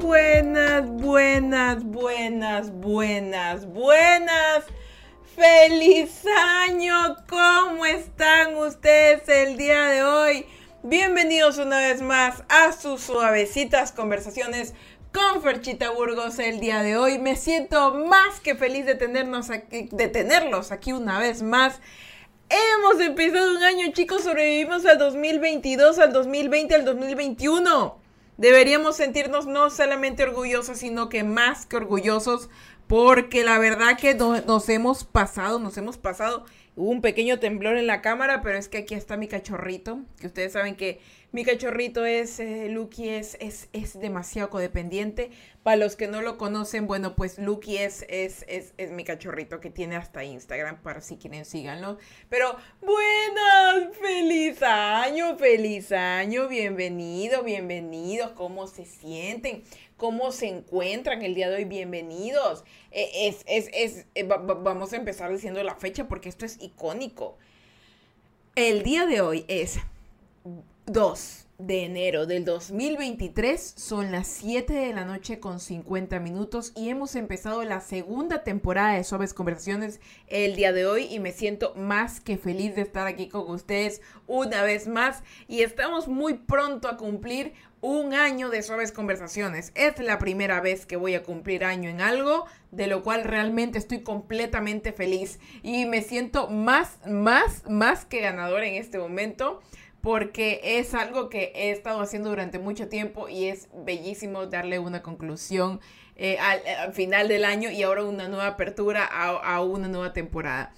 buenas, buenas, buenas, buenas, buenas. ¡Feliz año! ¿Cómo están ustedes el día de hoy? Bienvenidos una vez más a sus suavecitas conversaciones con Ferchita Burgos el día de hoy. Me siento más que feliz de, tenernos aquí, de tenerlos aquí una vez más. Hemos empezado un año, chicos, sobrevivimos al 2022, al 2020, al 2021. Deberíamos sentirnos no solamente orgullosos, sino que más que orgullosos, porque la verdad que nos hemos pasado, nos hemos pasado. Un pequeño temblor en la cámara, pero es que aquí está mi cachorrito, que ustedes saben que mi cachorrito es, eh, Lucky es, es, es, demasiado codependiente. Para los que no lo conocen, bueno, pues Lucky es, es, es, es mi cachorrito que tiene hasta Instagram, para si quieren síganlo. Pero buenas, feliz año, feliz año, bienvenido, bienvenidos, ¿cómo se sienten? ¿Cómo se encuentran el día de hoy? Bienvenidos. Eh, es, es, es, eh, vamos a empezar diciendo la fecha porque esto es icónico. El día de hoy es 2 de enero del 2023. Son las 7 de la noche con 50 minutos y hemos empezado la segunda temporada de Suaves Conversaciones el día de hoy y me siento más que feliz de estar aquí con ustedes una vez más y estamos muy pronto a cumplir un año de Suaves Conversaciones. Es la primera vez que voy a cumplir año en algo, de lo cual realmente estoy completamente feliz y me siento más, más, más que ganador en este momento porque es algo que he estado haciendo durante mucho tiempo y es bellísimo darle una conclusión eh, al, final del año y ahora una nueva apertura a, una nueva temporada.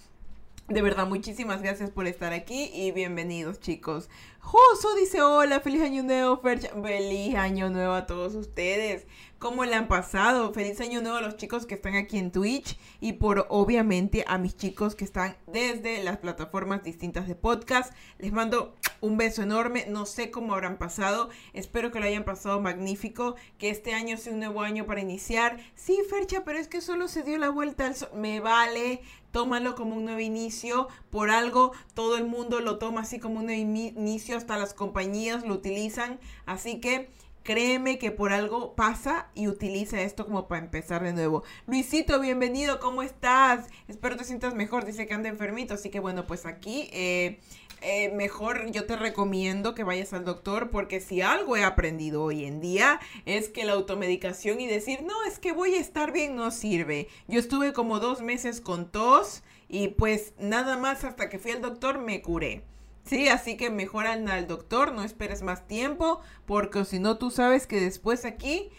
De verdad, muchísimas gracias por estar aquí y bienvenidos chicos. Joso dice hola, feliz año nuevo, Feliz año nuevo a todos ustedes. ¿Cómo le han pasado? Feliz año nuevo a los chicos que están aquí en Twitch y por obviamente a mis chicos que están desde las plataformas distintas de podcast. Les mando un beso enorme. No sé cómo habrán pasado. Espero que lo hayan pasado magnífico. Que este año sea un nuevo año para iniciar. Sí, Fercha, pero es que solo se dio la vuelta al sol. Me vale. Tómalo como un nuevo inicio. Por algo todo el mundo lo toma así como un nuevo inicio. Hasta las compañías lo utilizan. Así que Créeme que por algo pasa y utiliza esto como para empezar de nuevo. Luisito, bienvenido, ¿cómo estás? Espero te sientas mejor. Dice que anda enfermito, así que bueno, pues aquí eh, eh, mejor yo te recomiendo que vayas al doctor porque si algo he aprendido hoy en día es que la automedicación y decir, no, es que voy a estar bien no sirve. Yo estuve como dos meses con tos y pues nada más hasta que fui al doctor me curé. Sí, así que mejor al doctor, no esperes más tiempo, porque si no tú sabes que después aquí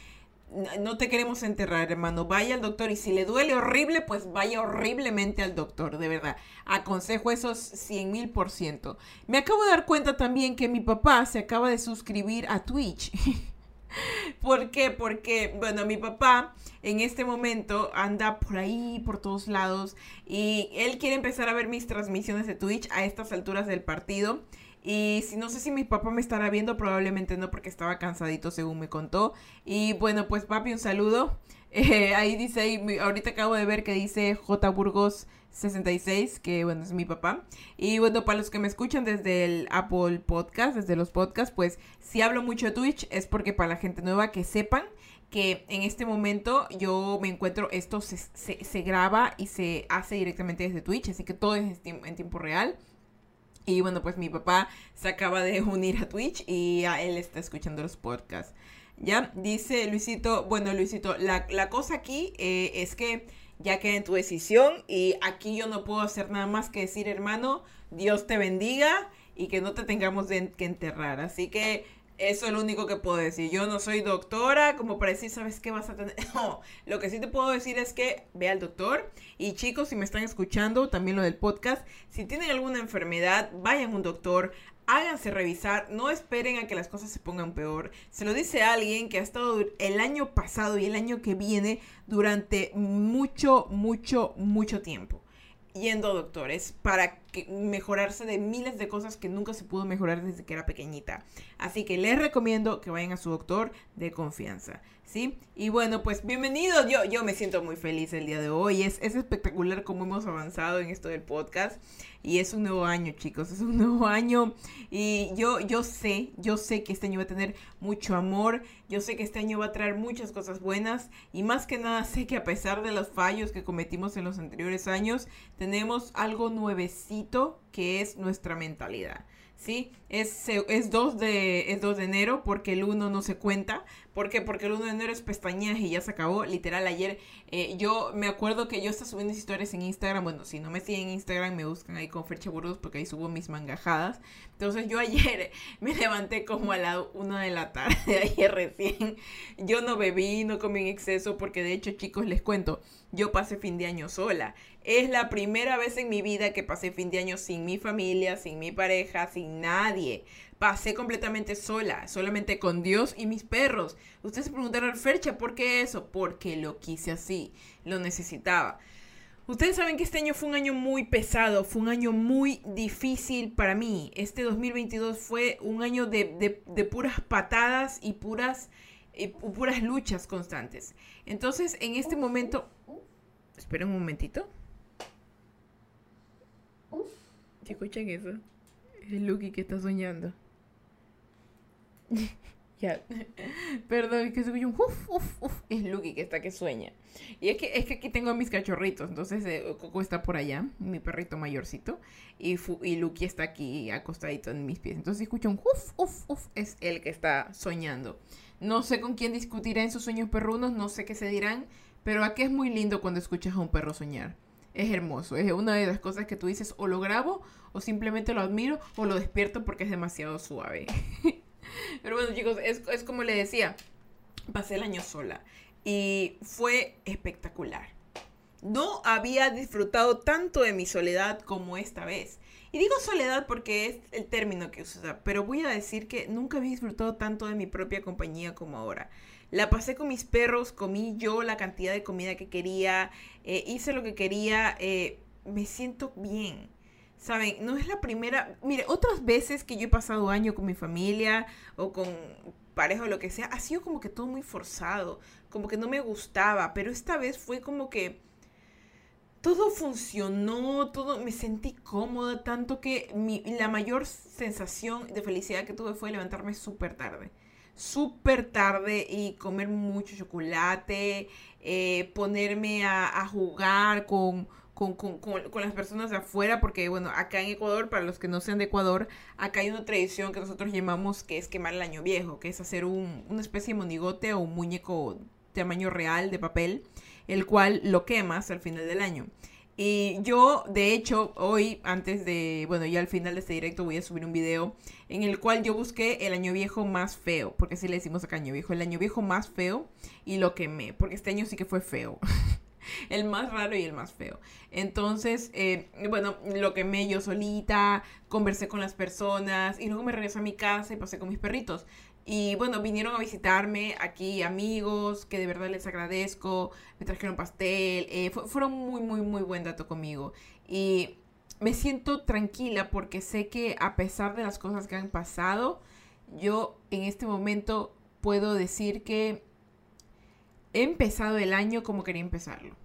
no te queremos enterrar, hermano. Vaya al doctor y si le duele horrible, pues vaya horriblemente al doctor, de verdad. Aconsejo esos 100 mil por ciento. Me acabo de dar cuenta también que mi papá se acaba de suscribir a Twitch. ¿Por qué? Porque, bueno, mi papá en este momento anda por ahí, por todos lados, y él quiere empezar a ver mis transmisiones de Twitch a estas alturas del partido. Y si no sé si mi papá me estará viendo, probablemente no, porque estaba cansadito, según me contó. Y bueno, pues papi, un saludo. Eh, ahí dice, ahorita acabo de ver que dice J. Burgos 66, que bueno, es mi papá. Y bueno, para los que me escuchan desde el Apple Podcast, desde los podcasts, pues si hablo mucho de Twitch es porque para la gente nueva que sepan que en este momento yo me encuentro, esto se, se, graba y se hace directamente desde Twitch, así que todo es en tiempo real. Y bueno, pues mi papá se acaba de unir a Twitch y él está escuchando los podcasts. Ya, dice Luisito, bueno Luisito, la, la cosa aquí eh, es que ya queda en tu decisión y aquí yo no puedo hacer nada más que decir, hermano, Dios te bendiga y que no te tengamos que enterrar. Así que eso es lo único que puedo decir. Yo no soy doctora como para decir, ¿sabes qué vas a tener? No, lo que sí te puedo decir es que ve al doctor. Y chicos, si me están escuchando, también lo del podcast, si tienen alguna enfermedad, vayan a un doctor, háganse revisar, no esperen a que las cosas se pongan peor. Se lo dice alguien que ha estado el año pasado y el año que viene durante mucho, mucho, mucho tiempo yendo a doctores para mejorarse de miles de cosas que nunca se pudo mejorar desde que era pequeñita. Así que les recomiendo que vayan a su doctor de confianza. ¿Sí? Y bueno, pues bienvenidos. Yo, yo me siento muy feliz el día de hoy. Es, es espectacular cómo hemos avanzado en esto del podcast. Y es un nuevo año, chicos. Es un nuevo año. Y yo, yo sé, yo sé que este año va a tener mucho amor. Yo sé que este año va a traer muchas cosas buenas. Y más que nada sé que a pesar de los fallos que cometimos en los anteriores años, tenemos algo nuevecito que es nuestra mentalidad. ¿sí? Es, es, 2 de, es 2 de enero porque el 1 no se cuenta. ¿Por? Porque el 1 de enero es pestañas y ya se acabó. Literal, ayer eh, yo me acuerdo que yo estaba subiendo historias en Instagram. Bueno, si no me siguen en Instagram, me buscan ahí con Fercha Burgos porque ahí subo mis mangajadas. Entonces yo ayer me levanté como a la 1 de la tarde, ayer recién. Yo no bebí, no comí en exceso porque de hecho, chicos, les cuento, yo pasé fin de año sola. Es la primera vez en mi vida que pasé fin de año sin mi familia, sin mi pareja, sin nadie. Pasé completamente sola, solamente con Dios y mis perros. Ustedes se preguntarán, Fercha, ¿por qué eso? Porque lo quise así, lo necesitaba. Ustedes saben que este año fue un año muy pesado, fue un año muy difícil para mí. Este 2022 fue un año de, puras patadas y puras, y puras luchas constantes. Entonces, en este momento... Esperen un momentito. ¿Se escuchan eso? Es Lucky que está soñando. ya. Perdón, es que se escucha un uf, uf, uf. Es Lucky que está que sueña. Y es que, es que aquí tengo a mis cachorritos. Entonces eh, Coco está por allá, mi perrito mayorcito. Y, y Lucky está aquí acostadito en mis pies. Entonces escucha un uf, uf, uf. Es el que está soñando. No sé con quién discutirá en sus sueños perrunos. No sé qué se dirán. Pero aquí es muy lindo cuando escuchas a un perro soñar es hermoso. Es una de las cosas que tú dices o lo grabo o simplemente lo admiro o lo despierto porque es demasiado suave. Pero bueno chicos, es, como le decía, pasé el año sola y fue espectacular. No había disfrutado tanto de mi soledad como esta vez. Y digo soledad porque es el término que usa, pero voy a decir que nunca había disfrutado tanto de mi propia compañía como ahora. La pasé con mis perros, comí yo la cantidad de comida que quería, eh, hice lo que quería, eh, me siento bien. Saben, no es la primera, mire, otras veces que yo he pasado año con mi familia o con pareja o lo que sea, ha sido como que todo muy forzado, como que no me gustaba, pero esta vez fue como que todo funcionó, todo me sentí cómoda, tanto que mi, la mayor sensación de felicidad que tuve fue levantarme súper tarde súper tarde y comer mucho chocolate, eh, ponerme a, jugar con, con, las personas de afuera, porque bueno, acá en Ecuador, para los que no sean de Ecuador, acá hay una tradición que nosotros llamamos que es quemar el año viejo, que es hacer un, una especie de monigote o un muñeco tamaño real de papel, el cual lo quemas al final del año. Y yo, de hecho, hoy, antes de, bueno, ya al final de este directo voy a subir un video en el cual yo busqué el año viejo más feo, porque así le decimos acá año viejo, el año viejo más feo y lo quemé, porque este año sí que fue feo. el más raro y el más feo. Entonces, eh, bueno, lo quemé yo solita, conversé con las personas y luego me regresé a mi casa y pasé con mis perritos. Y bueno, vinieron a visitarme aquí amigos que de verdad les agradezco, me trajeron pastel, eh, fueron muy, muy, muy buen dato conmigo. Y me siento tranquila porque sé que a pesar de las cosas que han pasado, yo en este momento puedo decir que he empezado el año como quería empezarlo.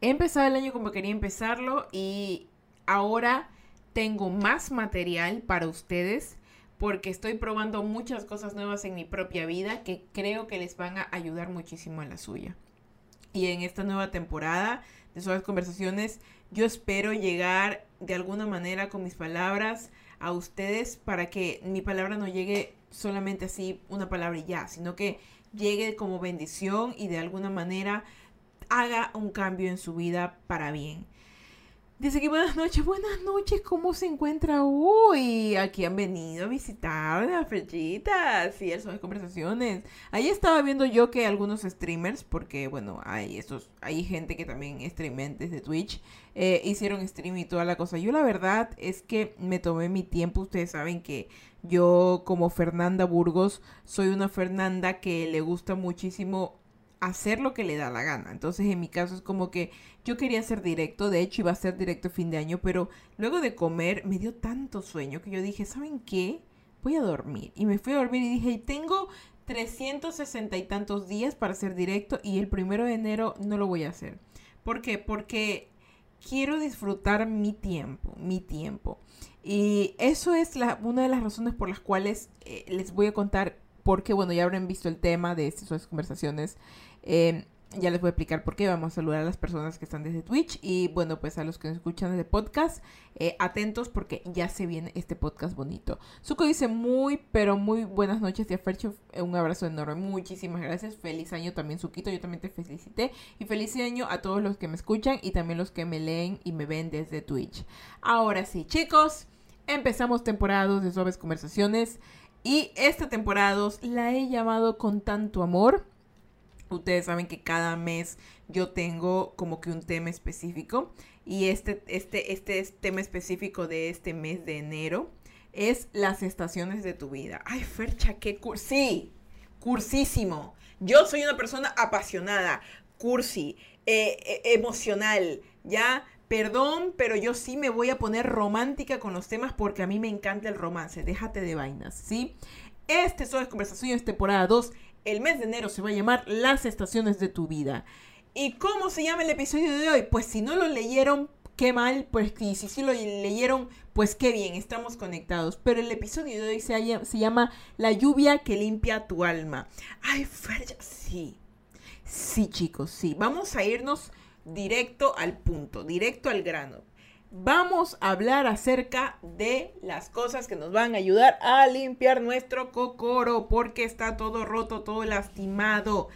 He empezado el año como quería empezarlo y ahora tengo más material para ustedes porque estoy probando muchas cosas nuevas en mi propia vida que creo que les van a ayudar muchísimo en la suya. Y en esta nueva temporada de Suaves Conversaciones, yo espero llegar de alguna manera con mis palabras a ustedes para que mi palabra no llegue solamente así, una palabra y ya, sino que llegue como bendición y de alguna manera haga un cambio en su vida para bien. Dice que buenas noches, buenas noches, ¿cómo se encuentra hoy? Aquí han venido a visitar las flechitas y son conversaciones. Ahí estaba viendo yo que algunos streamers, porque bueno, hay estos, hay gente que también streamen desde Twitch, eh, hicieron stream y toda la cosa. Yo la verdad es que me tomé mi tiempo, ustedes saben que yo como Fernanda Burgos soy una Fernanda que le gusta muchísimo hacer lo que le da la gana. Entonces, en mi caso es como que yo quería ser directo, de hecho iba a ser directo fin de año, pero luego de comer me dio tanto sueño que yo dije, ¿saben qué? Voy a dormir. Y me fui a dormir y dije, tengo 360 y tantos días para ser directo y el primero de enero no lo voy a hacer. ¿Por qué? Porque quiero disfrutar mi tiempo, mi tiempo. Y eso es la, una de las razones por las cuales eh, les voy a contar, porque bueno, ya habrán visto el tema de estas conversaciones. Eh, ya les voy a explicar por qué. Vamos a saludar a las personas que están desde Twitch y bueno, pues a los que nos escuchan desde podcast, eh, atentos porque ya se viene este podcast bonito. Suco dice muy, pero muy buenas noches y a Fercho un abrazo enorme. Muchísimas gracias. Feliz año también, Suquito. Yo también te felicité y feliz año a todos los que me escuchan y también los que me leen y me ven desde Twitch. Ahora sí, chicos, empezamos temporada de Suaves Conversaciones y esta temporada la he llamado con tanto amor Ustedes saben que cada mes yo tengo como que un tema específico y este, este, este tema específico de este mes de enero es las estaciones de tu vida. Ay, Fercha, qué cursi. Sí, cursísimo. Yo soy una persona apasionada, cursi, eh, eh, emocional, ¿ya? Perdón, pero yo sí me voy a poner romántica con los temas porque a mí me encanta el romance. Déjate de vainas, ¿sí? Este es Conversaciones temporada 2 el mes de enero se va a llamar Las estaciones de tu vida. ¿Y cómo se llama el episodio de hoy? Pues si no lo leyeron, qué mal, pues y si sí lo leyeron, pues qué bien, estamos conectados. Pero el episodio de hoy se, llama La lluvia que limpia tu alma. Ay, Ferja, sí. Sí, chicos, sí. Vamos a irnos directo al punto, directo al grano vamos a hablar acerca de las cosas que nos van a ayudar a limpiar nuestro cocoro porque está todo roto, todo lastimado.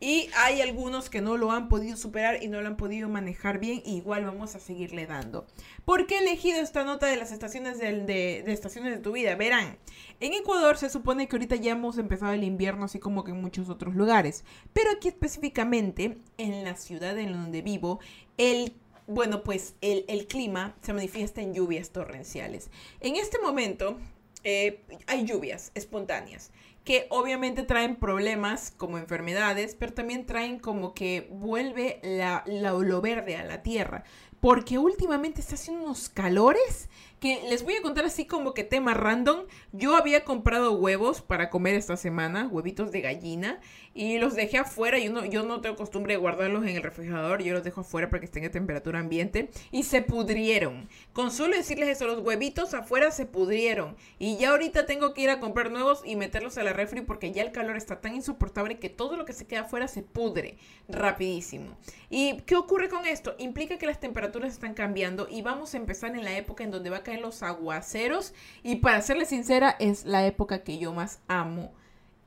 Y hay algunos que no lo han podido superar y no lo han podido manejar bien. igual vamos a seguirle dando. ¿Por qué he elegido esta nota de las estaciones de, estaciones de tu vida? Verán, en Ecuador se supone que ahorita ya hemos empezado el invierno, así como que en muchos otros lugares. Pero aquí específicamente, en la ciudad en donde vivo, el bueno, pues el, clima se manifiesta en lluvias torrenciales. En este momento eh, hay lluvias espontáneas que obviamente traen problemas como enfermedades, pero también traen como que vuelve la, lo verde a la tierra. Porque últimamente está haciendo unos calores que les voy a contar así como que tema random. Yo había comprado huevos para comer esta semana, huevitos de gallina, y los dejé afuera. Yo no, yo no tengo costumbre de guardarlos en el refrigerador, yo los dejo afuera para que estén a temperatura ambiente, y se pudrieron. Con solo decirles eso, los huevitos afuera se pudrieron. Y ya ahorita tengo que ir a comprar nuevos y meterlos a la refri porque ya el calor está tan insoportable que todo lo que se queda afuera se pudre rapidísimo. ¿Y qué ocurre con esto? Implica que las temperaturas están cambiando y vamos a empezar en la época en donde va a en los aguaceros y para serle sincera es la época que yo más amo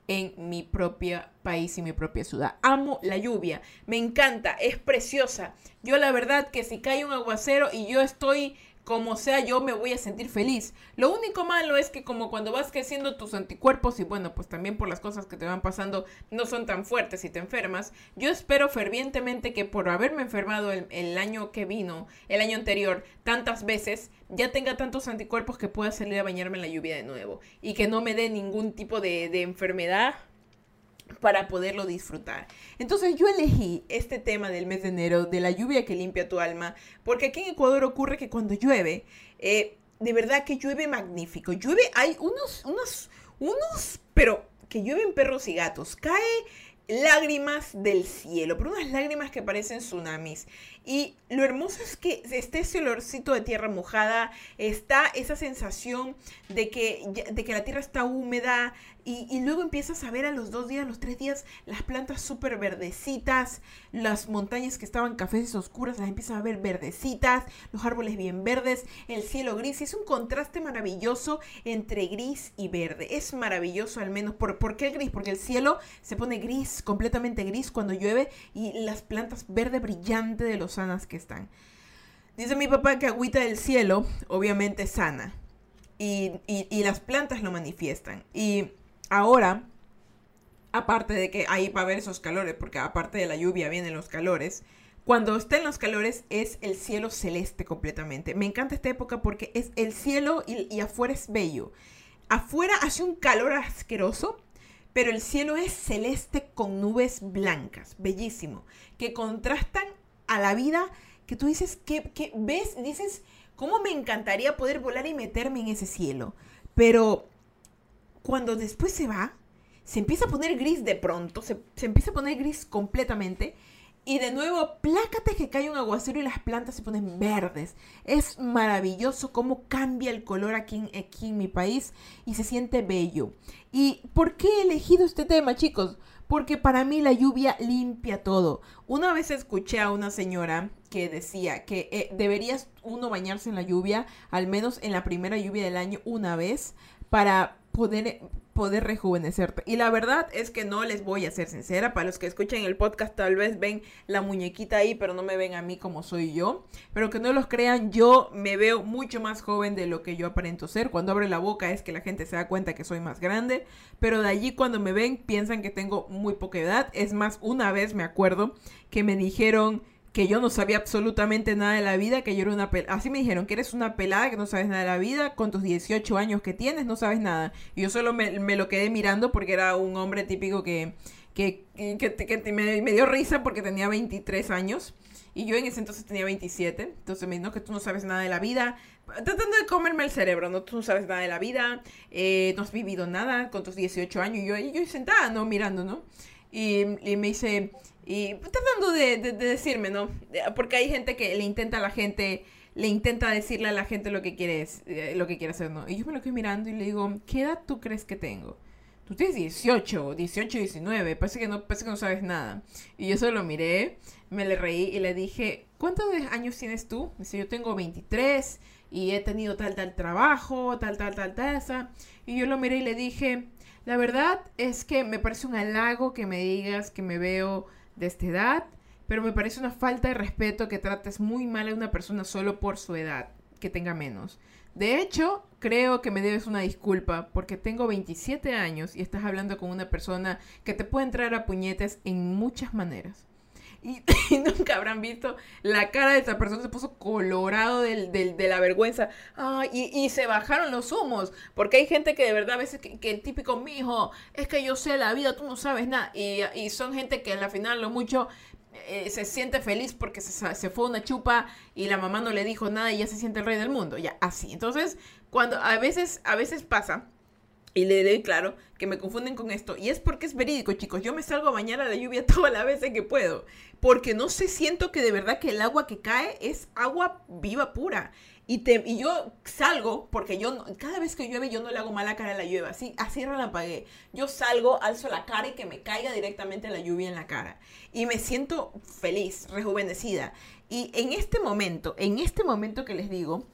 en mi propio país y mi propia ciudad. Amo la lluvia, me encanta, es preciosa. Yo la verdad que si cae un aguacero y yo estoy como sea yo me voy a sentir feliz. Lo único malo es que como cuando vas creciendo tus anticuerpos y bueno, pues también por las cosas que te van pasando no son tan fuertes y te enfermas, yo espero fervientemente que por haberme enfermado el, año que vino, el año anterior, tantas veces, ya tenga tantos anticuerpos que pueda salir a bañarme en la lluvia de nuevo y que no me dé ningún tipo de, de enfermedad para poderlo disfrutar. Entonces yo elegí este tema del mes de enero, de la lluvia que limpia tu alma, porque aquí en Ecuador ocurre que cuando llueve, eh, de verdad que llueve magnífico. Llueve, hay unos, unos, unos, pero que llueven perros y gatos. Cae lágrimas del cielo, pero unas lágrimas que parecen tsunamis. Y lo hermoso es que esté ese olorcito de tierra mojada, está esa sensación de que, de que la tierra está húmeda, y, luego empiezas a ver a los dos días, los tres días, las plantas súper verdecitas, las montañas que estaban cafés oscuras, las empiezas a ver verdecitas, los árboles bien verdes, el cielo gris. Y es un contraste maravilloso entre gris y verde. Es maravilloso al menos. ¿Por, ¿Por qué el gris? Porque el cielo se pone gris, completamente gris cuando llueve y las plantas verde brillante de lo sanas que están. Dice mi papá que agüita del cielo obviamente sana. Y, y, las plantas lo manifiestan. Y Ahora, aparte de que ahí va a haber esos calores, porque aparte de la lluvia vienen los calores, cuando estén los calores es el cielo celeste completamente. Me encanta esta época porque es el cielo y, y afuera es bello. Afuera hace un calor asqueroso, pero el cielo es celeste con nubes blancas, bellísimo, que contrastan a la vida que tú dices, que, ves, dices, ¿cómo me encantaría poder volar y meterme en ese cielo? Pero cuando después se va, se empieza a poner gris de pronto, se, se empieza a poner gris completamente y de nuevo, plácate que cae un aguacero y las plantas se ponen verdes. Es maravilloso cómo cambia el color aquí en, aquí en mi país y se siente bello. ¿Y por qué he elegido este tema, chicos? Porque para mí la lluvia limpia todo. Una vez escuché a una señora que decía que eh, deberías uno bañarse en la lluvia, al menos en la primera lluvia del año, una vez, para poder poder rejuvenecerte. Y la verdad es que no les voy a ser sincera. Para los que escuchan el podcast tal vez ven la muñequita ahí, pero no me ven a mí como soy yo. Pero que no los crean, yo me veo mucho más joven de lo que yo aparento ser. Cuando abre la boca es que la gente se da cuenta que soy más grande. Pero de allí cuando me ven piensan que tengo muy poca edad. Es más, una vez me acuerdo que me dijeron que yo no sabía absolutamente nada de la vida, que yo era una pelada. Así me dijeron, que eres una pelada, que no sabes nada de la vida, con tus 18 años que tienes, no sabes nada. Y yo solo me, lo quedé mirando porque era un hombre típico que, que, que, me, me, dio risa porque tenía 23 años. Y yo en ese entonces tenía 27. Entonces me dijo que tú no sabes nada de la vida. Tratando de comerme el cerebro, ¿no? Tú no sabes nada de la vida, eh, no has vivido nada con tus 18 años. Y yo, y yo sentada, ¿no? Mirando, ¿no? Y me dice, y tratando de, de, decirme, ¿no? Porque hay gente que le intenta a la gente, le intenta decirle a la gente lo que quiere, eh, lo que quiere hacer, ¿no? Y yo me lo estoy mirando y le digo, ¿qué edad tú crees que tengo? Tú tienes 18, 18, 19, parece que no, parece que no sabes nada. Y yo solo lo miré, me le reí y le dije, ¿cuántos años tienes tú? Dice, yo tengo 23 y he tenido tal, tal trabajo, tal, tal, tal, tal, esa. Y yo lo miré y le dije, la verdad es que me parece un halago que me digas que me veo de esta edad, pero me parece una falta de respeto que trates muy mal a una persona solo por su edad, que tenga menos. De hecho, creo que me debes una disculpa porque tengo 27 años y estás hablando con una persona que te puede entrar a puñetes en muchas maneras. Y, nunca habrán visto la cara de esa persona, se puso colorado de la vergüenza. y, se bajaron los humos, porque hay gente que de verdad a veces que, el típico, mijo, es que yo sé la vida, tú no sabes nada. Y, son gente que al final lo mucho eh, se siente feliz porque se, se, fue una chupa y la mamá no le dijo nada y ya se siente el rey del mundo, ya así. Entonces, cuando a veces, a veces pasa y le doy claro que me confunden con esto. Y es porque es verídico, chicos. Yo me salgo a bañar a la lluvia todas las veces que puedo. Porque no sé, siento que de verdad que el agua que cae es agua viva pura. Y, te, y yo salgo, porque yo cada vez que llueve yo no le hago mala cara a la lluvia. Así, así relampagué. Yo salgo, alzo la cara y que me caiga directamente la lluvia en la cara. Y me siento feliz, rejuvenecida. Y en este momento, en este momento que les digo,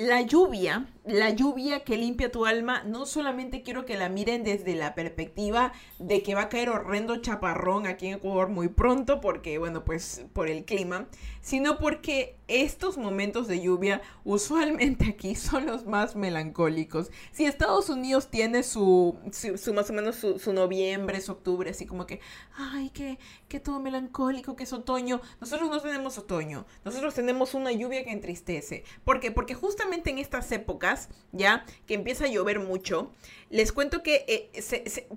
la lluvia, la lluvia que limpia tu alma, no solamente quiero que la miren desde la perspectiva de que va a caer horrendo chaparrón aquí en Ecuador muy pronto, porque, bueno, pues por el clima, sino porque estos momentos de lluvia usualmente aquí son los más melancólicos. Si Estados Unidos tiene su, su, más o menos su, noviembre, su octubre, así como que, ay, que, que todo melancólico, que es otoño, nosotros no tenemos otoño, nosotros tenemos una lluvia que entristece. ¿Por qué? Porque justamente en estas épocas, ya, que empieza a llover mucho, les cuento que eh,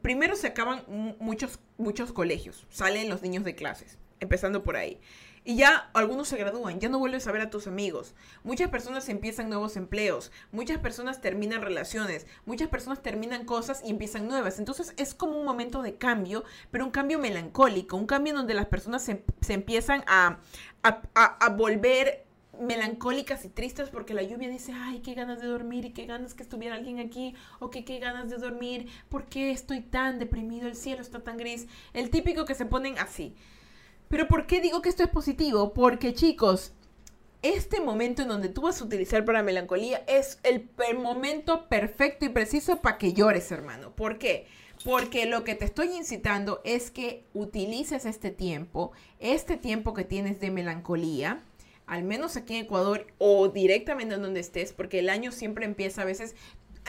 primero se acaban muchos, muchos colegios, salen los niños de clases, empezando por ahí. Y ya algunos se gradúan, ya no vuelves a ver a tus amigos. Muchas personas empiezan nuevos empleos, muchas personas terminan relaciones, muchas personas terminan cosas y empiezan nuevas. Entonces es como un momento de cambio, pero un cambio melancólico, un cambio donde las personas se, empiezan a, a, volver melancólicas y tristes porque la lluvia dice, ay, qué ganas de dormir y qué ganas que estuviera alguien aquí, o que qué ganas de dormir, ¿por qué estoy tan deprimido? El cielo está tan gris. El típico que se ponen así. Pero ¿por qué digo que esto es positivo? Porque chicos, este momento en donde tú vas a utilizar para melancolía es el momento perfecto y preciso para que llores, hermano. ¿Por qué? Porque lo que te estoy incitando es que utilices este tiempo, este tiempo que tienes de melancolía, al menos aquí en Ecuador o directamente en donde estés, porque el año siempre empieza a veces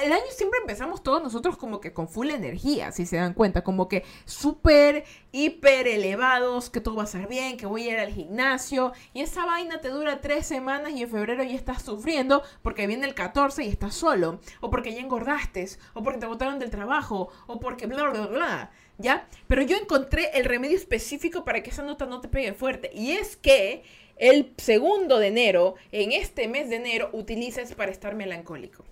el año siempre empezamos todos nosotros como que con full energía, si se dan cuenta, como que súper, hiper elevados, que todo va a ser bien, que voy a ir al gimnasio, y esa vaina te dura tres semanas y en febrero ya estás sufriendo porque viene el 14 y estás solo, o porque ya engordaste, o porque te botaron del trabajo, o porque bla, bla, bla, ¿ya? Pero yo encontré el remedio específico para que esa nota no te pegue fuerte, y es que el segundo de enero, en este mes de enero, utilices para estar melancólico.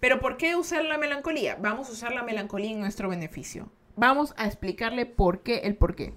Pero ¿por qué usar la melancolía? Vamos a usar la melancolía en nuestro beneficio. Vamos a explicarle por qué el por qué.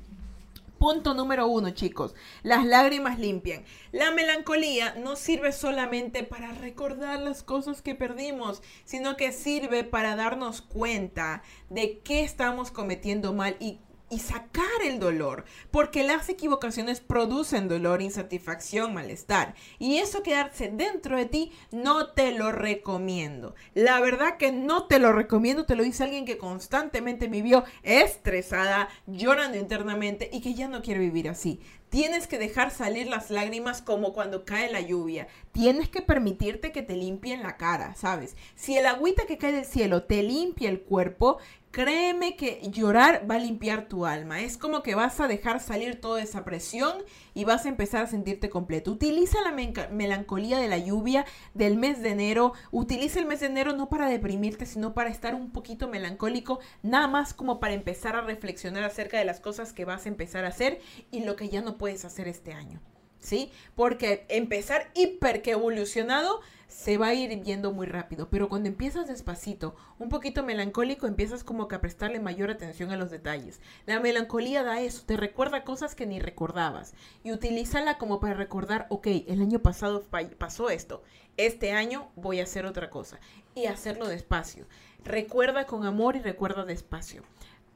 Punto número uno, chicos. Las lágrimas limpian. La melancolía no sirve solamente para recordar las cosas que perdimos, sino que sirve para darnos cuenta de qué estamos cometiendo mal y y sacar el dolor, porque las equivocaciones producen dolor, insatisfacción, malestar. Y eso quedarse dentro de ti no te lo recomiendo. La verdad que no te lo recomiendo, te lo dice alguien que constantemente vivió estresada, llorando internamente y que ya no quiere vivir así. Tienes que dejar salir las lágrimas como cuando cae la lluvia. Tienes que permitirte que te limpien la cara, ¿sabes? Si el agüita que cae del cielo te limpia el cuerpo, Créeme que llorar va a limpiar tu alma. Es como que vas a dejar salir toda esa presión y vas a empezar a sentirte completo. Utiliza la melancolía de la lluvia del mes de enero. Utiliza el mes de enero no para deprimirte, sino para estar un poquito melancólico, nada más como para empezar a reflexionar acerca de las cosas que vas a empezar a hacer y lo que ya no puedes hacer este año. ¿Sí? Porque empezar hiper que evolucionado se va a ir viendo muy rápido, pero cuando empiezas despacito, un poquito melancólico, empiezas como que a prestarle mayor atención a los detalles. La melancolía da eso, te recuerda cosas que ni recordabas y utilízala como para recordar, ok, el año pasado pasó esto, este año voy a hacer otra cosa y hacerlo despacio. Recuerda con amor y recuerda despacio.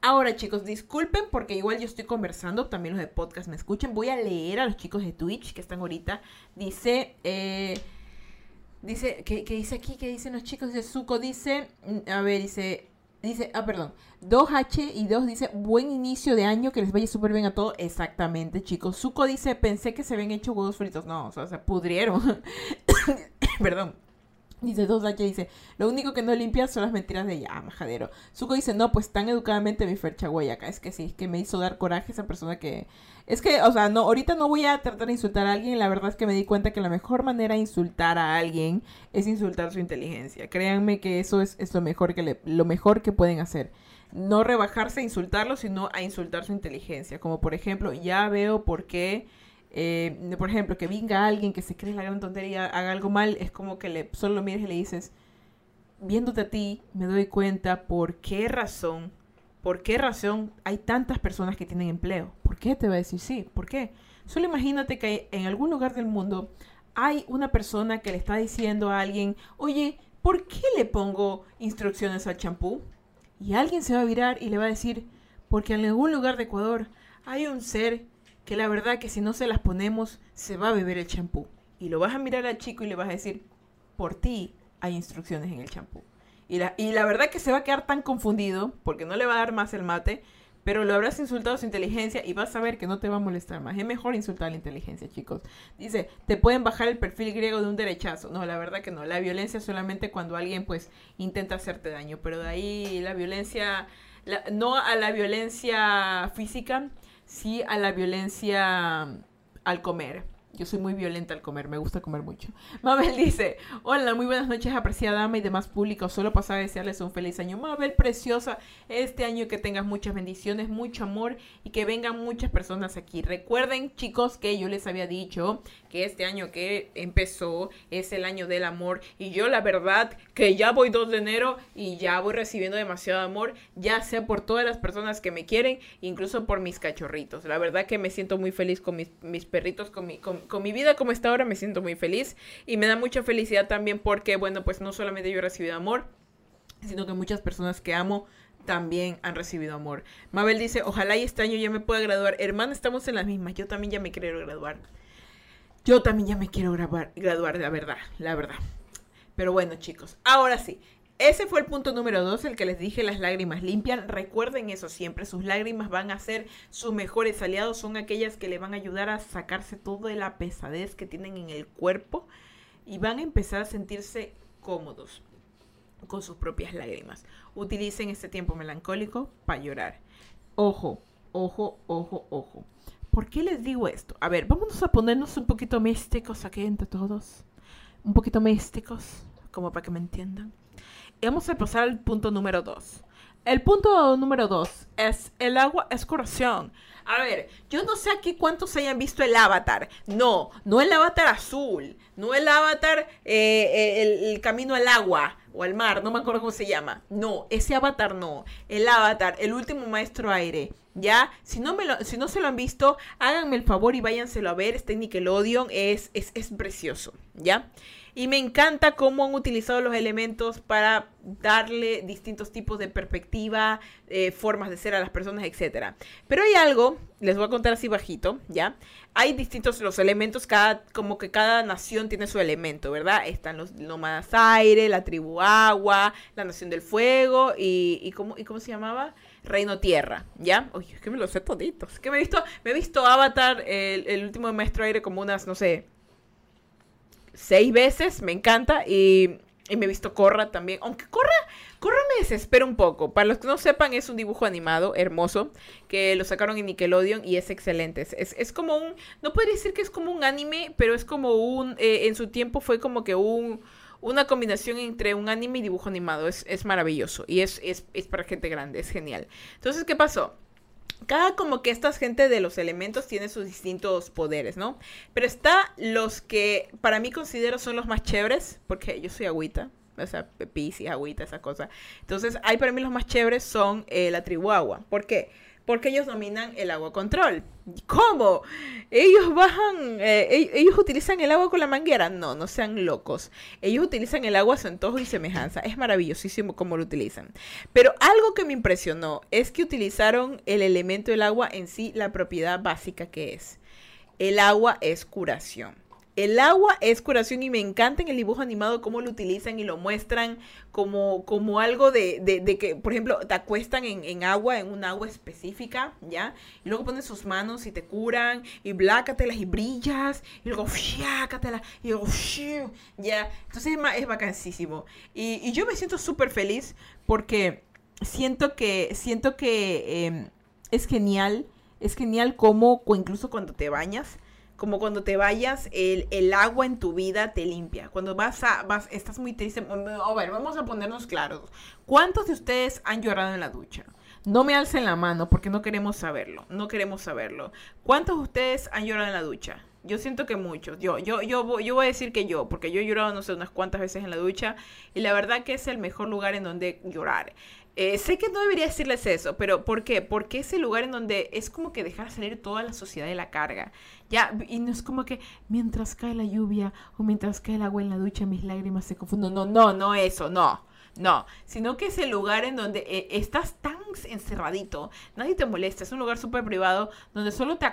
Ahora chicos, disculpen porque igual yo estoy conversando, también los de podcast me escuchen. Voy a leer a los chicos de Twitch que están ahorita. Dice... Eh, Dice, ¿qué, dice aquí? ¿Qué dicen los chicos? Dice, Zuko dice, mm, a ver, dice, dice, ah, perdón, 2H y 2 dice, buen inicio de año, que les vaya súper bien a todos. Exactamente, chicos. Zuko dice, pensé que se habían hecho huevos fritos. No, o sea, se pudrieron. perdón. Dice 2H, dice, lo único que no limpia son las mentiras de ella, majadero. Zuko dice, no, pues tan educadamente mi Fercha acá. Es que sí, es que me hizo dar coraje esa persona que es que, o sea, no, ahorita no voy a tratar de insultar a alguien. La verdad es que me di cuenta que la mejor manera de insultar a alguien es insultar su inteligencia. Créanme que eso es, lo, mejor que lo mejor que pueden hacer. No rebajarse a insultarlo, sino a insultar su inteligencia. Como por ejemplo, ya veo por qué... Eh, por ejemplo, que venga alguien que se cree la gran tontería, haga algo mal, es como que le, solo lo mires y le dices, viéndote a ti, me doy cuenta por qué razón ¿Por qué razón hay tantas personas que tienen empleo? ¿Por qué te va a decir sí? ¿Por qué? Solo imagínate que en algún lugar del mundo hay una persona que le está diciendo a alguien, oye, ¿por qué le pongo instrucciones al champú? Y alguien se va a virar y le va a decir, porque en algún lugar de Ecuador hay un ser que la verdad que si no se las ponemos se va a beber el champú. Y lo vas a mirar al chico y le vas a decir, por ti hay instrucciones en el champú. Y la, y la verdad que se va a quedar tan confundido porque no le va a dar más el mate, pero lo habrás insultado su inteligencia y vas a ver que no te va a molestar más. Es mejor insultar la inteligencia, chicos. Dice, te pueden bajar el perfil griego de un derechazo. No, la verdad que no. La violencia solamente cuando alguien pues intenta hacerte daño, pero de ahí la violencia, no a la violencia física, sí a la violencia al comer. Yo soy muy violenta al comer, me gusta comer mucho. Mabel dice, hola, muy buenas noches, apreciada dama y demás público. Solo pasaba a desearles un feliz año. Mabel, preciosa, este año que tengas muchas bendiciones, mucho amor y que vengan muchas personas aquí. Recuerden, chicos, que yo les había dicho que este año que empezó es el año del amor. Y yo la verdad que ya voy 2 de enero y ya voy recibiendo demasiado amor, ya sea por todas las personas que me quieren, incluso por mis cachorritos. La verdad que me siento muy feliz con mis, perritos, con mi... con mi vida como está ahora me siento muy feliz y me da mucha felicidad también porque, bueno, pues no solamente yo he recibido amor, sino que muchas personas que amo también han recibido amor. Mabel dice, ojalá y este año ya me pueda graduar. Hermana, estamos en las mismas. Yo también ya me quiero graduar. Yo también ya me quiero graduar, graduar, la verdad, la verdad. Pero bueno, chicos, ahora sí, ese fue el punto número dos, el que les dije, las lágrimas limpian. Recuerden eso siempre, sus lágrimas van a ser sus mejores aliados, son aquellas que le van a ayudar a sacarse toda la pesadez que tienen en el cuerpo y van a empezar a sentirse cómodos. con sus propias lágrimas. Utilicen este tiempo melancólico para llorar. Ojo, ojo, ojo, ojo. ¿Por qué les digo esto? A ver, vámonos a ponernos un poquito místicos aquí entre todos. Un poquito místicos, como para que me entiendan. Vamos a pasar al punto número dos. El punto número dos es el agua es curación. A ver, yo no sé aquí cuántos hayan visto el avatar. No, no el avatar azul, no el avatar eh, el, camino al agua o al mar, no me acuerdo cómo se llama. No, ese avatar no. El avatar, el último maestro aire. ¿Ya? Si no, me lo, si no se lo han visto, háganme el favor y váyanselo a ver. Este Nickelodeon es, es, es precioso. ¿Ya? Y me encanta cómo han utilizado los elementos para darle distintos tipos de perspectiva, eh, formas de ser a las personas, etc. Pero hay algo, les voy a contar así bajito, ¿ya? Hay distintos los elementos, cada, como que cada nación tiene su elemento, ¿verdad? Están los nómadas aire, la tribu agua, la nación del fuego y, y, ¿cómo, y ¿cómo se llamaba? Reino Tierra, ¿ya? Uy, es que me lo sé toditos. Es que me he visto, me he visto Avatar, el, el último maestro aire, como unas, no sé, seis veces, me encanta. Y, me he visto Corra también. Aunque Corra, Corra me desespera un poco. Para los que no sepan, es un dibujo animado hermoso que lo sacaron en Nickelodeon y es excelente. Es, es, como un, no podría decir que es como un anime, pero es como un, eh, en su tiempo fue como que un, una combinación entre un anime y dibujo animado. Es, es maravilloso y es, es, es para gente grande, es genial. Entonces, ¿qué pasó? Cada como que esta gente de los elementos tiene sus distintos poderes, ¿no? Pero está los que para mí considero son los más chéveres, porque yo soy agüita, o sea, y agüita, esa cosa. Entonces, hay para mí los más chéveres son eh, la tribu agua. ¿Por qué? Ellos dominan el agua control. ¿Cómo? Ellos bajan, eh, ellos utilizan el agua con la manguera. No, no sean locos. Ellos utilizan el agua a su antojo y semejanza. Es maravillosísimo cómo lo utilizan. Pero algo que me impresionó es que utilizaron el elemento del agua en sí, la propiedad básica que es. El agua es curación. El agua es curación y me encanta en el dibujo animado cómo lo utilizan y lo muestran como, como algo de, de, que, por ejemplo, te acuestan en, en, agua, en un agua específica, ¿ya? Y luego ponen sus manos y te curan y blácatelas y brillas y luego fiácatelas y luego ya. Entonces es, es vacancísimo. Y, y, yo me siento súper feliz porque siento que, siento que em, es genial, es genial como incluso cuando te bañas, como cuando te vayas, el, el, agua en tu vida te limpia. Cuando vas a, vas, estás muy triste. A ver, vamos a ponernos claros. ¿Cuántos de ustedes han llorado en la ducha? No me alcen la mano porque no queremos saberlo. No queremos saberlo. ¿Cuántos de ustedes han llorado en la ducha? Yo siento que muchos. Yo, yo, yo, yo voy a decir que yo, porque yo he llorado, no sé, unas cuantas veces en la ducha. Y la verdad que es el mejor lugar en donde llorar. Eh, sé que no debería decirles eso, pero ¿por qué? Porque es el lugar en donde es como que dejar salir toda la sociedad de la carga. Ya, y no es como que mientras cae la lluvia o mientras cae el agua en la ducha mis lágrimas se confunden. No, no, no eso, no. No, sino que es el lugar en donde eh, estás tan encerradito, nadie te molesta, es un lugar súper privado donde solo te,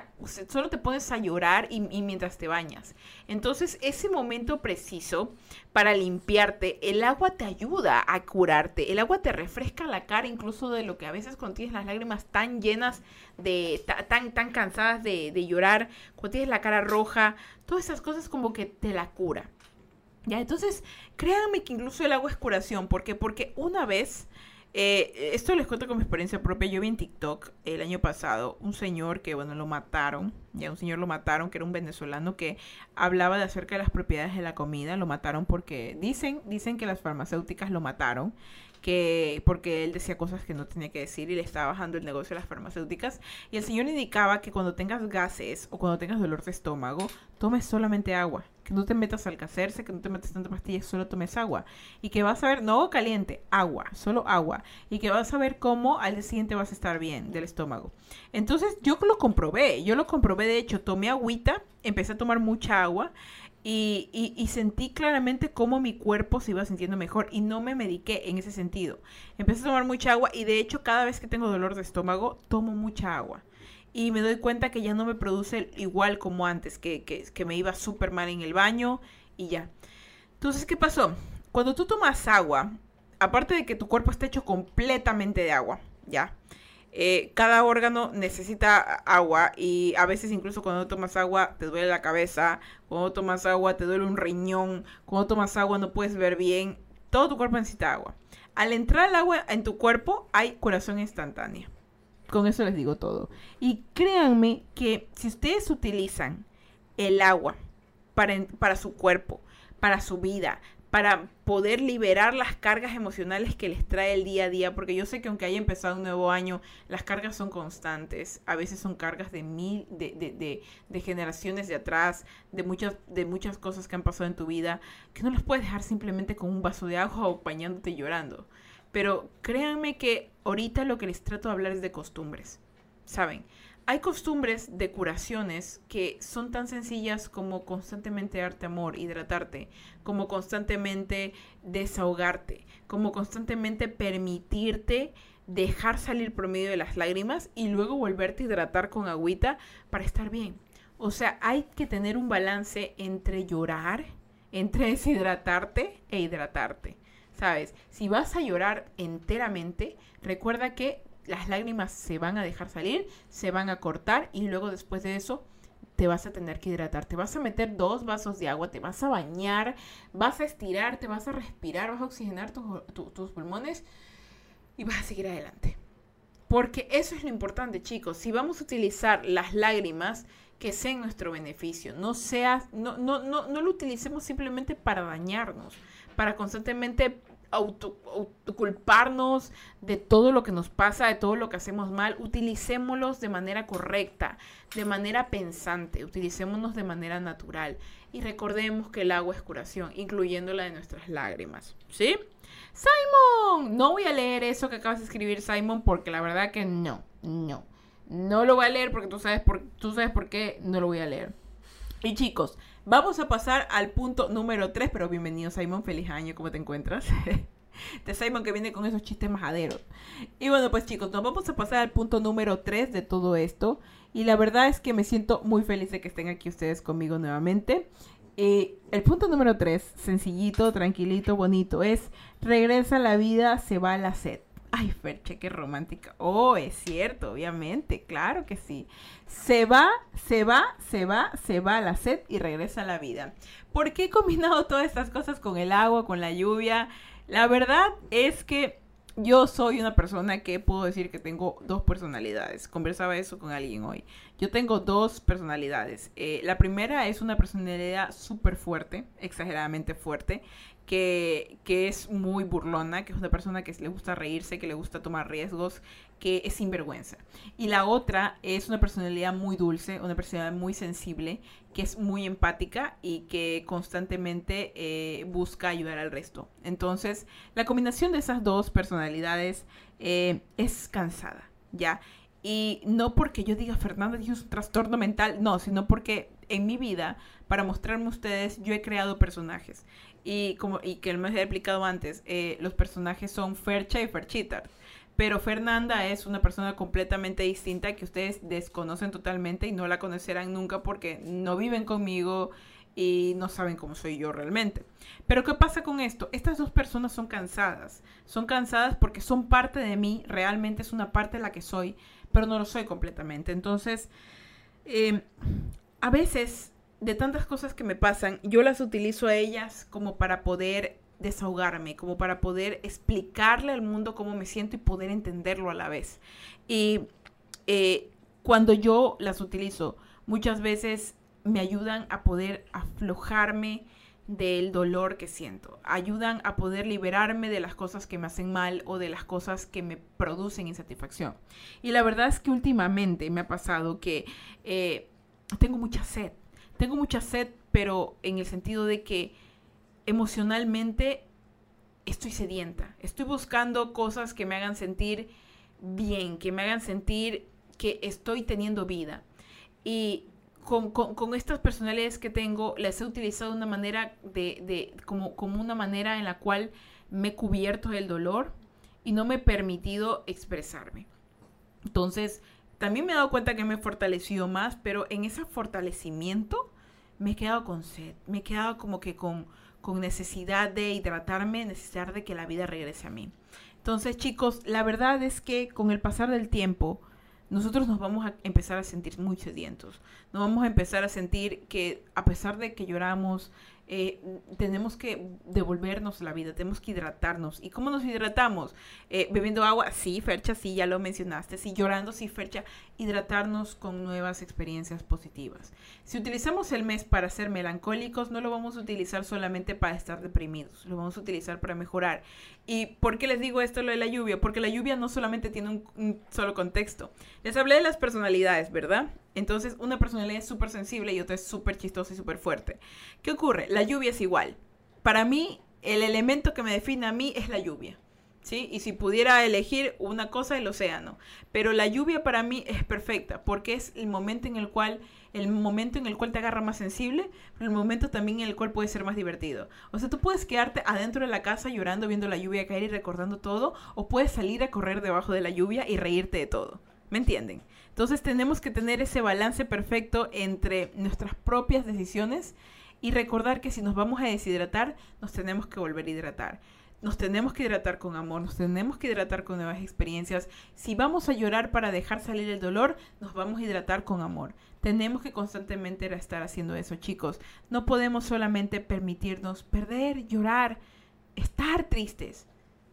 solo te pones a llorar y, mientras te bañas. Entonces, ese momento preciso para limpiarte, el agua te ayuda a curarte, el agua te refresca la cara incluso de lo que a veces cuando tienes las lágrimas tan llenas de, tan, tan cansadas de, de llorar, cuando tienes la cara roja, todas esas cosas como que te la cura. Ya, entonces, créanme que incluso el agua es curación. ¿Por qué? Porque una vez, eh, esto les cuento con mi experiencia propia, yo vi en TikTok el año pasado un señor que, bueno, lo mataron, ya un señor lo mataron, que era un venezolano que hablaba de acerca de las propiedades de la comida, lo mataron porque dicen, dicen que las farmacéuticas lo mataron que porque él decía cosas que no tenía que decir y le estaba bajando el negocio de las farmacéuticas y el señor indicaba que cuando tengas gases o cuando tengas dolor de estómago, tomes solamente agua, que no te metas al cacerse, que no te metas tanta pastillas, solo tomes agua y que vas a ver, no caliente, agua, solo agua y que vas a ver cómo al día siguiente vas a estar bien del estómago. Entonces yo lo comprobé, yo lo comprobé, de hecho, tomé agüita, empecé a tomar mucha agua y, sentí claramente cómo mi cuerpo se iba sintiendo mejor y no me mediqué en ese sentido. Empecé a tomar mucha agua y de hecho cada vez que tengo dolor de estómago tomo mucha agua. Y me doy cuenta que ya no me produce igual como antes, que, que, que me iba súper mal en el baño y ya. Entonces, ¿qué pasó? Cuando tú tomas agua, aparte de que tu cuerpo está hecho completamente de agua, ¿ya? Eh, cada órgano necesita agua y a veces incluso cuando tomas agua te duele la cabeza, cuando tomas agua te duele un riñón, cuando tomas agua no puedes ver bien. Todo tu cuerpo necesita agua. Al entrar el agua en tu cuerpo hay curación instantánea. Con eso les digo todo. Y créanme que si ustedes utilizan el agua para, para su cuerpo, para su vida, para poder liberar las cargas emocionales que les trae el día a día, porque yo sé que aunque haya empezado un nuevo año, las cargas son constantes, a veces son cargas de mil, de, de, de, generaciones de atrás, de muchas, de muchas cosas que han pasado en tu vida, que no las puedes dejar simplemente con un vaso de agua o bañándote llorando. Pero créanme que ahorita lo que les trato de hablar es de costumbres, ¿saben? Hay costumbres de curaciones que son tan sencillas como constantemente darte amor, hidratarte, como constantemente desahogarte, como constantemente permitirte dejar salir por medio de las lágrimas y luego volverte a hidratar con agüita para estar bien. O sea, hay que tener un balance entre llorar, entre deshidratarte e hidratarte. ¿Sabes? Si vas a llorar enteramente, recuerda que las lágrimas se van a dejar salir, se van a cortar y luego después de eso te vas a tener que hidratar. Te vas a meter dos vasos de agua, te vas a bañar, vas a estirar, te vas a respirar, vas a oxigenar tus pulmones y vas a seguir adelante. Porque eso es lo importante, chicos. Si vamos a utilizar las lágrimas, que sea en nuestro beneficio. No, sea, no, no, no, no lo utilicemos simplemente para dañarnos, para constantemente autoculparnos de todo lo que nos pasa, de todo lo que hacemos mal, utilicémoslos de manera correcta, de manera pensante, utilicémonos de manera natural y recordemos que el agua es curación, incluyendo la de nuestras lágrimas, ¿sí? Simon, no voy a leer eso que acabas de escribir, Simon, porque la verdad que no, no, no lo voy a leer porque tú sabes por, tú sabes por qué no lo voy a leer. Y chicos, vamos a pasar al punto número 3, pero bienvenido Simon, feliz año, ¿cómo te encuentras? de Simon que viene con esos chistes majaderos. Y bueno, pues chicos, nos vamos a pasar al punto número 3 de todo esto. Y la verdad es que me siento muy feliz de que estén aquí ustedes conmigo nuevamente. Eh, el punto número 3, sencillito, tranquilito, bonito, es regresa la vida, se va la sed. Ay, Ferche, qué romántica. Oh, es cierto, obviamente, claro que sí. Se va, se va, se va, se va a la sed y regresa a la vida. ¿Por qué he combinado todas estas cosas con el agua, con la lluvia? La verdad es que yo soy una persona que puedo decir que tengo dos personalidades. Conversaba eso con alguien hoy. Yo tengo dos personalidades. Eh, la primera es una personalidad súper fuerte, exageradamente fuerte, que, que, es muy burlona, que es una persona que le gusta reírse, que le gusta tomar riesgos, que es sinvergüenza. Y la otra es una personalidad muy dulce, una personalidad muy sensible, que es muy empática y que constantemente eh, busca ayudar al resto. Entonces, la combinación de esas dos personalidades eh, es cansada, ¿ya? Y no porque yo diga Fernanda tiene un trastorno mental, no, sino porque en mi vida, para mostrarme a ustedes, yo he creado personajes. Y como y que me he explicado antes, eh, los personajes son Fercha y Ferchita. Pero Fernanda es una persona completamente distinta que ustedes desconocen totalmente y no la conocerán nunca porque no viven conmigo y no saben cómo soy yo realmente. Pero ¿qué pasa con esto? Estas dos personas son cansadas. Son cansadas porque son parte de mí, realmente es una parte de la que soy, pero no lo soy completamente. Entonces, eh, a veces, de tantas cosas que me pasan, yo las utilizo a ellas como para poder desahogarme, como para poder explicarle al mundo cómo me siento y poder entenderlo a la vez. Y eh, cuando yo las utilizo, muchas veces me ayudan a poder aflojarme del dolor que siento, ayudan a poder liberarme de las cosas que me hacen mal o de las cosas que me producen insatisfacción. Y la verdad es que últimamente me ha pasado que eh, tengo mucha sed, tengo mucha sed, pero en el sentido de que emocionalmente estoy sedienta, estoy buscando cosas que me hagan sentir bien, que me hagan sentir que estoy teniendo vida. Y con, estas personalidades que tengo, las he utilizado de una manera de, como, como una manera en la cual me he cubierto del dolor y no me he permitido expresarme. Entonces, también me he dado cuenta que me he fortalecido más, pero en ese fortalecimiento me he quedado con sed, me he quedado como que con, con necesidad de hidratarme, necesidad de que la vida regrese a mí. Entonces, chicos, la verdad es que con el pasar del tiempo, nosotros nos vamos a empezar a sentir muy sedientos. Nos vamos a empezar a sentir que a pesar de que lloramos, eh, tenemos que devolvernos la vida, tenemos que hidratarnos. ¿Y cómo nos hidratamos? Eh, bebiendo agua, sí, Fercha, sí, ya lo mencionaste. Sí, llorando, sí, Fercha. Hidratarnos con nuevas experiencias positivas. Si utilizamos el mes para ser melancólicos, no lo vamos a utilizar solamente para estar deprimidos, lo vamos a utilizar para mejorar. ¿Y por qué les digo esto lo de la lluvia? Porque la lluvia no solamente tiene un, solo contexto. Les hablé de las personalidades, ¿verdad? Entonces, una personalidad es súper sensible y otra es súper chistosa y súper fuerte. ¿Qué ocurre? La lluvia es igual. Para mí, el elemento que me define a mí es la lluvia. ¿Sí? Y si pudiera elegir una cosa, el océano. Pero la lluvia para mí es perfecta porque es el momento en el cual el momento en el cual te agarra más sensible, pero el momento también en el cual puede ser más divertido. O sea, tú puedes quedarte adentro de la casa llorando viendo la lluvia caer y recordando todo, o puedes salir a correr debajo de la lluvia y reírte de todo. ¿Me entienden? Entonces tenemos que tener ese balance perfecto entre nuestras propias decisiones y recordar que si nos vamos a deshidratar, nos tenemos que volver a hidratar. Nos tenemos que hidratar con amor, nos tenemos que hidratar con nuevas experiencias. Si vamos a llorar para dejar salir el dolor, nos vamos a hidratar con amor. Tenemos que constantemente estar haciendo eso, chicos. No podemos solamente permitirnos perder, llorar, estar tristes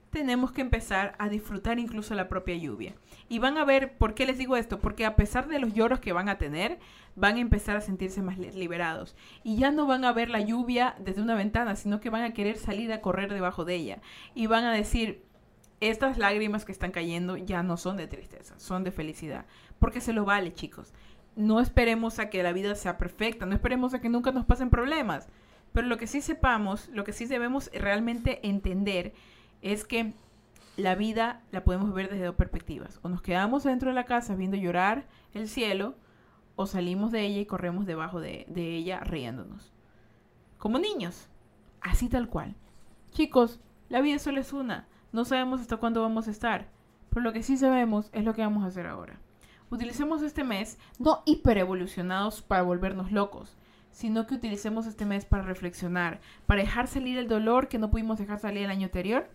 tenemos que empezar a disfrutar incluso la propia lluvia. Y van a ver, ¿por qué les digo esto? Porque a pesar de los lloros que van a tener, van a empezar a sentirse más liberados. Y ya no van a ver la lluvia desde una ventana, sino que van a querer salir a correr debajo de ella. Y van a decir, estas lágrimas que están cayendo ya no son de tristeza, son de felicidad. Porque se lo vale, chicos. No esperemos a que la vida sea perfecta, no esperemos a que nunca nos pasen problemas. Pero lo que sí sepamos, lo que sí debemos realmente entender, es que la vida la podemos ver desde dos perspectivas. O nos quedamos dentro de la casa viendo llorar el cielo, o salimos de ella y corremos debajo de, ella riéndonos. Como niños, así tal cual. Chicos, la vida solo es una. No sabemos hasta cuándo vamos a estar. Pero lo que sí sabemos es lo que vamos a hacer ahora. Utilicemos este mes no hiperevolucionados para volvernos locos, sino que utilicemos este mes para reflexionar, para dejar salir el dolor que no pudimos dejar salir el año anterior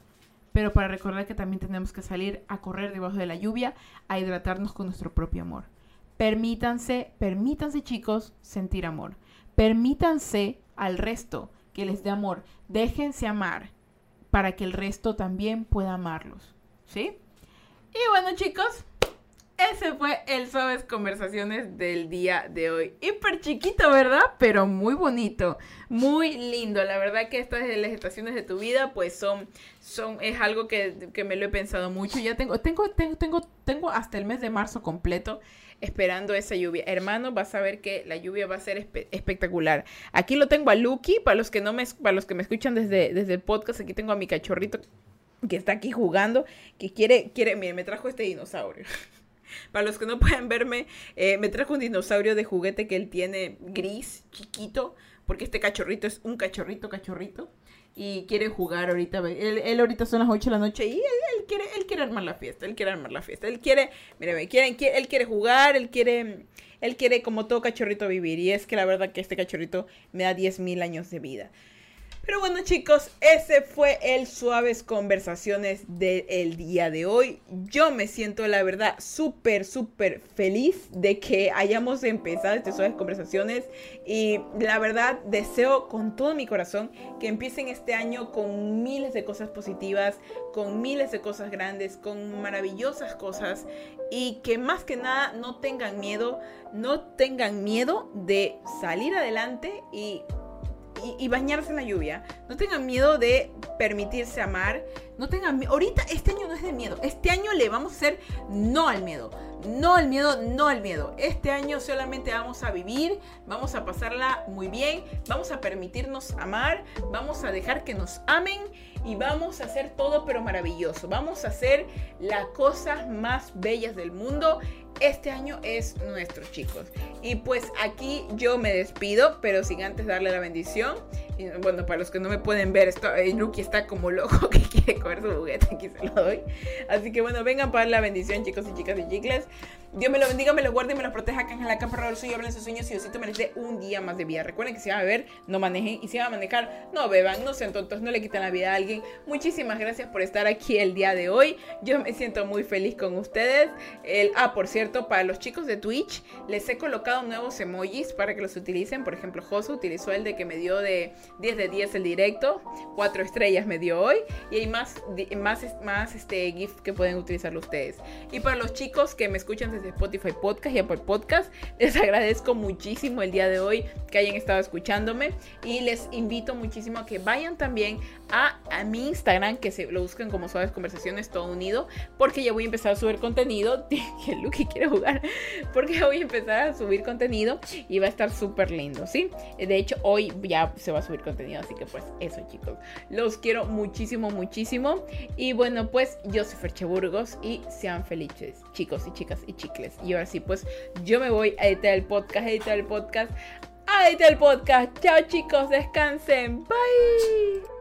pero para recordar que también tenemos que salir a correr debajo de la lluvia, a hidratarnos con nuestro propio amor. Permítanse, permítanse chicos, sentir amor. Permítanse al resto que les dé amor. Déjense amar para que el resto también pueda amarlos. ¿Sí? Y bueno chicos, ese fue el Suaves Conversaciones del día de hoy. Hiper chiquito, ¿verdad? Pero muy bonito, muy lindo. La verdad que estas las estaciones de tu vida, pues son, son, es algo que, me lo he pensado mucho. Ya tengo, tengo, tengo, tengo, tengo hasta el mes de marzo completo esperando esa lluvia. Hermano, vas a ver que la lluvia va a ser espectacular. Aquí lo tengo a Lucky, para los que no me, para los que me escuchan desde, desde el podcast, aquí tengo a mi cachorrito que está aquí jugando, que quiere, quiere, mire, me trajo este dinosaurio. Para los que no pueden verme, eh, me trajo un dinosaurio de juguete que él tiene gris, chiquito, porque este cachorrito es un cachorrito, cachorrito. Y quiere jugar ahorita. Él, ahorita son las 8 de la noche y él, quiere, él quiere armar la fiesta. Él quiere armar la fiesta. Él quiere, mire, quiere, él quiere jugar, él quiere, él quiere como todo cachorrito vivir. Y es que la verdad que este cachorrito me da 10.000 años de vida. Pero bueno chicos, ese fue el Suaves Conversaciones del día de hoy. Yo me siento la verdad súper, súper feliz de que hayamos empezado este Suaves Conversaciones y la verdad deseo con todo mi corazón que empiecen este año con miles de cosas positivas, con miles de cosas grandes, con maravillosas cosas y que más que nada no tengan miedo, no tengan miedo de salir adelante y y, bañarse en la lluvia. No tengan miedo de permitirse amar. No tengan miedo. Ahorita este año no es de miedo. Este año le vamos a hacer no al miedo. No al miedo, no al miedo. Este año solamente vamos a vivir, vamos a pasarla muy bien, vamos a permitirnos amar, vamos a dejar que nos amen y vamos a hacer todo pero maravilloso. Vamos a hacer las cosas más bellas del mundo este año es nuestro, chicos. Y pues aquí yo me despido, pero sin antes darle la bendición. Y, bueno, para los que no me pueden ver, esto, Lucky está como loco que quiere coger su juguete, aquí se lo doy. Así que bueno, vengan para la bendición, chicos y chicas y chicles. Dios me lo bendiga, me lo guarde y me lo proteja. En la capa del suyo hablen sus sueños y Diosito me les dé un día más de vida. Recuerden que si van a beber, no manejen. Y si van a manejar, no beban, no sean tontos, no le quiten la vida a alguien. Muchísimas gracias por estar aquí el día de hoy. Yo me siento muy feliz con ustedes. El, ah, por cierto, para los chicos de Twitch, les he colocado nuevos emojis para que los utilicen. Por ejemplo, Josu utilizó el de que me dio de 10 de 10 el directo. 4 estrellas me dio hoy. Y hay más, más, más este, GIF que pueden utilizarlo ustedes. Y para los chicos que me escuchan desde Spotify Podcast y Apple Podcast. Les agradezco muchísimo el día de hoy que hayan estado escuchándome y les invito muchísimo a que vayan también a, a mi Instagram, que se lo busquen como Suaves Conversaciones todo unido, porque ya voy a empezar a subir contenido. Lucky quiere jugar, porque voy a empezar a subir contenido y va a estar súper lindo, ¿sí? De hecho, hoy ya se va a subir contenido, así que pues eso, chicos. Los quiero muchísimo, muchísimo. Y bueno, pues yo soy Ferche Burgos y sean felices, chicos y chicas y chicles. Y ahora sí, pues yo me voy a editar el podcast, a editar el podcast, a editar el podcast. Chao chicos, descansen. Bye.